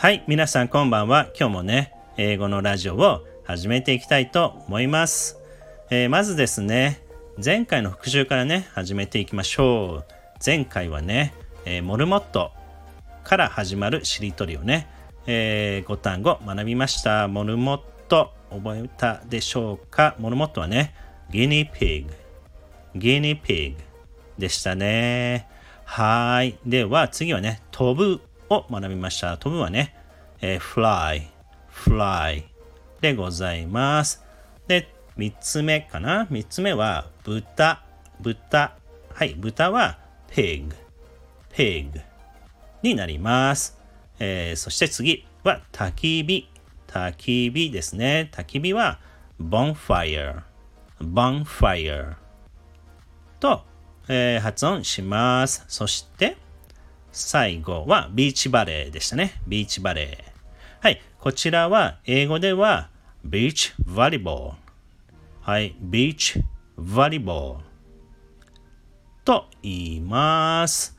はい、皆さんこんばんは。今日もね、英語のラジオを始めていきたいと思います。えー、まずですね、前回の復習からね、始めていきましょう。前回はね、えー、モルモットから始まるしりとりをね、えー、5単語学びました。モルモット、覚えたでしょうか？モルモットはね、ギニーピグ、ギニーピグでしたね。はい。では次はね、飛ぶを学びました。飛ぶはね、えー、fly, fly でございます。で、3つ目かな ?3 つ目は豚、豚。はい、豚は pig, pig になります。えー、そして次は焚き火、焚き火ですね。焚き火は bonfire, bonfire と、えー、発音します。そして、最後はビーチバレーでしたね。ビーチバレー。はい。こちらは英語ではビーチバリボール。はい。ビーチバリボールと言います。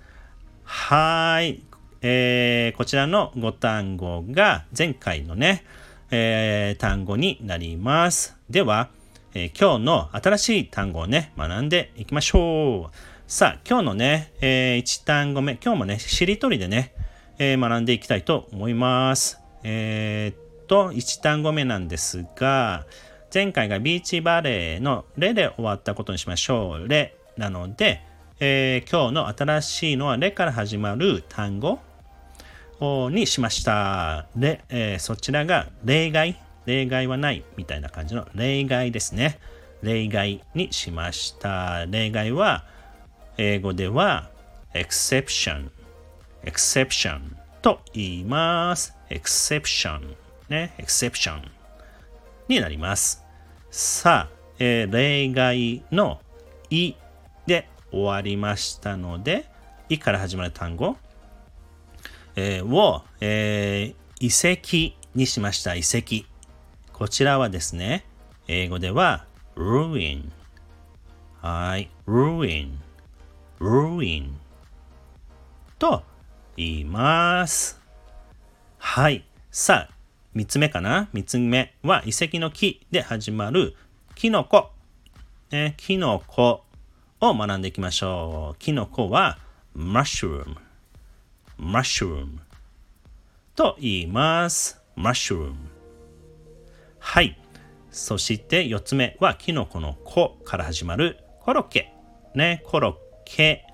はい。えー、こちらの5単語が前回のね、えー、単語になります。では、えー、今日の新しい単語をね、学んでいきましょう。さあ、今日のね、えー、1単語目、今日もね、しりとりでね、えー、学んでいきたいと思います。えー、っと、1単語目なんですが、前回がビーチバレーのレで終わったことにしましょう。レなので、えー、今日の新しいのはレから始まる単語にしました。レ、えー、そちらが例外。例外はないみたいな感じの例外ですね。例外にしました。例外は、英語では exception, exception と言います。exception ね、exception になります。さあ、えー、例外のいで終わりましたので、いから始まる単語、えー、を、えー、遺跡にしました。遺跡。こちらはですね、英語では ruin。はい、ruin。Ruin と言います。はい。さあ、三つ目かな？三つ目は遺跡の木で始まるキノコ。ね、キノコを学んでいきましょう。キノコは mushroom。mushroom と言います。mushroom。はい。そして四つ目はキノコの子から始まるコロッケ。ね、コロッケ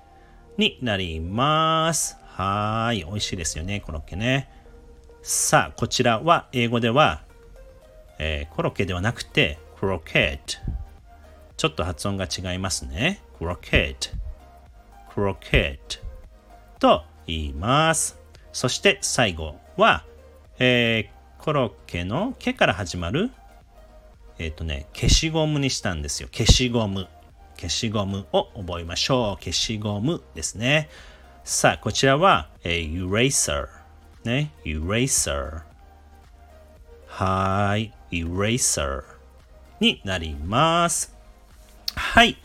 になります。はい。美味しいですよね、コロッケね。さあ、こちらは英語では、えー、コロッケではなくて、クロケット。ちょっと発音が違いますね。クロケット。クロケットと言います。そして最後は、えー、コロッケの毛から始まる、えっ、ー、とね、消しゴムにしたんですよ。消しゴム。消しゴムを覚えましょう。消しゴムですね。さあ、こちらは、えー、eraser。ね、eraser。はい、eraser になります。はい。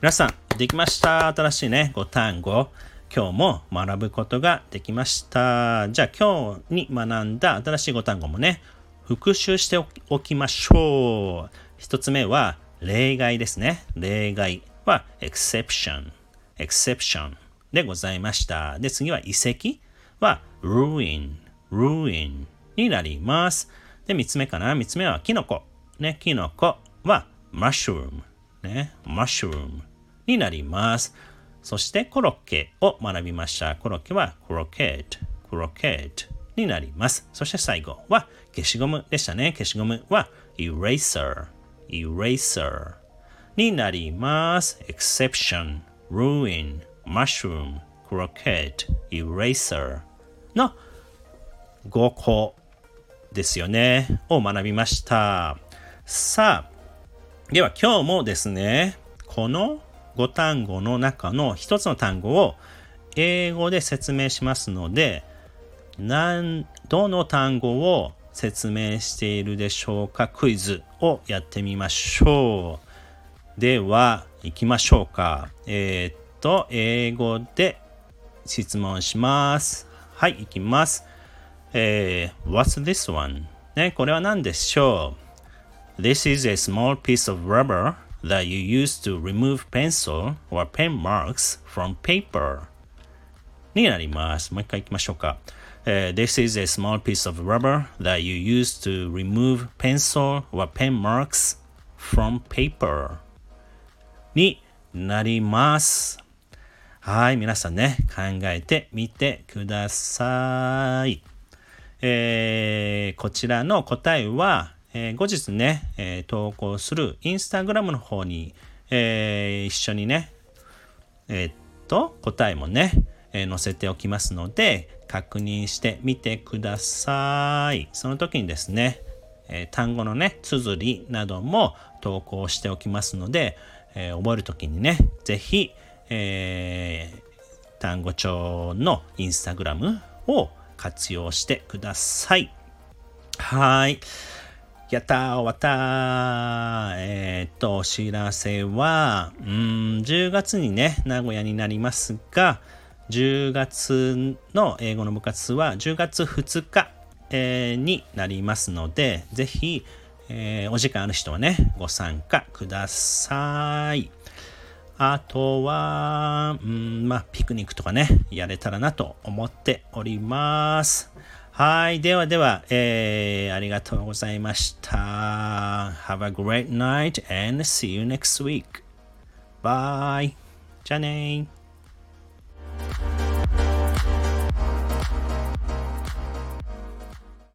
皆さん、できました？新しいね、5単語。今日も学ぶことができました。じゃあ今日に学んだ新しい5単語もね、復習しておきましょう。一つ目は、例外ですね。例外は exception, exception でございました。で、次は遺跡は ruin, ruin になります。で、三つ目かな三つ目はキノコ。ね、キノコは mushroom, ね、mushroom になります。そしてコロッケを学びました。コロッケは croquette, croquette になります。そして最後は消しゴムでしたね。消しゴムは eraser, eraser になります。exception, ruin, mushroom, croquette, eraser の5個ですよね。を学びました。さあ、では今日もですね、この5単語の中の1つの単語を英語で説明しますので、何、どの単語を説明しているでしょうかクイズをやってみましょう。では、行きましょうか。えー、っと、英語で質問します。はい、行きます。えー、What's this one? ね、これは何でしょう ?This is a small piece of rubber that you use to remove pencil or pen marks from paper になります。もう一回行きましょうか。Uh, this is a small piece of rubber that you use to remove pencil or pen marks from paper になります。はい、皆さんね、考えてみてください。えー、こちらの答えは、えー、後日ね、えー、投稿するインスタグラムの方に、えー、一緒にね、え、っと、答えもね、え載せておきますので、確認してみてください。その時にですね、え単語のね、綴りなども投稿しておきますので、え覚える時にね、是非、え単語帳のインスタグラムを活用してください。はい。やったー終わったえー、っと、お知らせは、うん、10月にね、名古屋になりますが、10月の英語の部活は10月2日、えー、になりますので、ぜひ、えー、お時間ある人はね、ご参加ください。あとは、うん、まあ、ピクニックとかね、やれたらなと思っております。はい。ではでは、えー、ありがとうございました。Have a great night and see you next week. Bye. じゃあね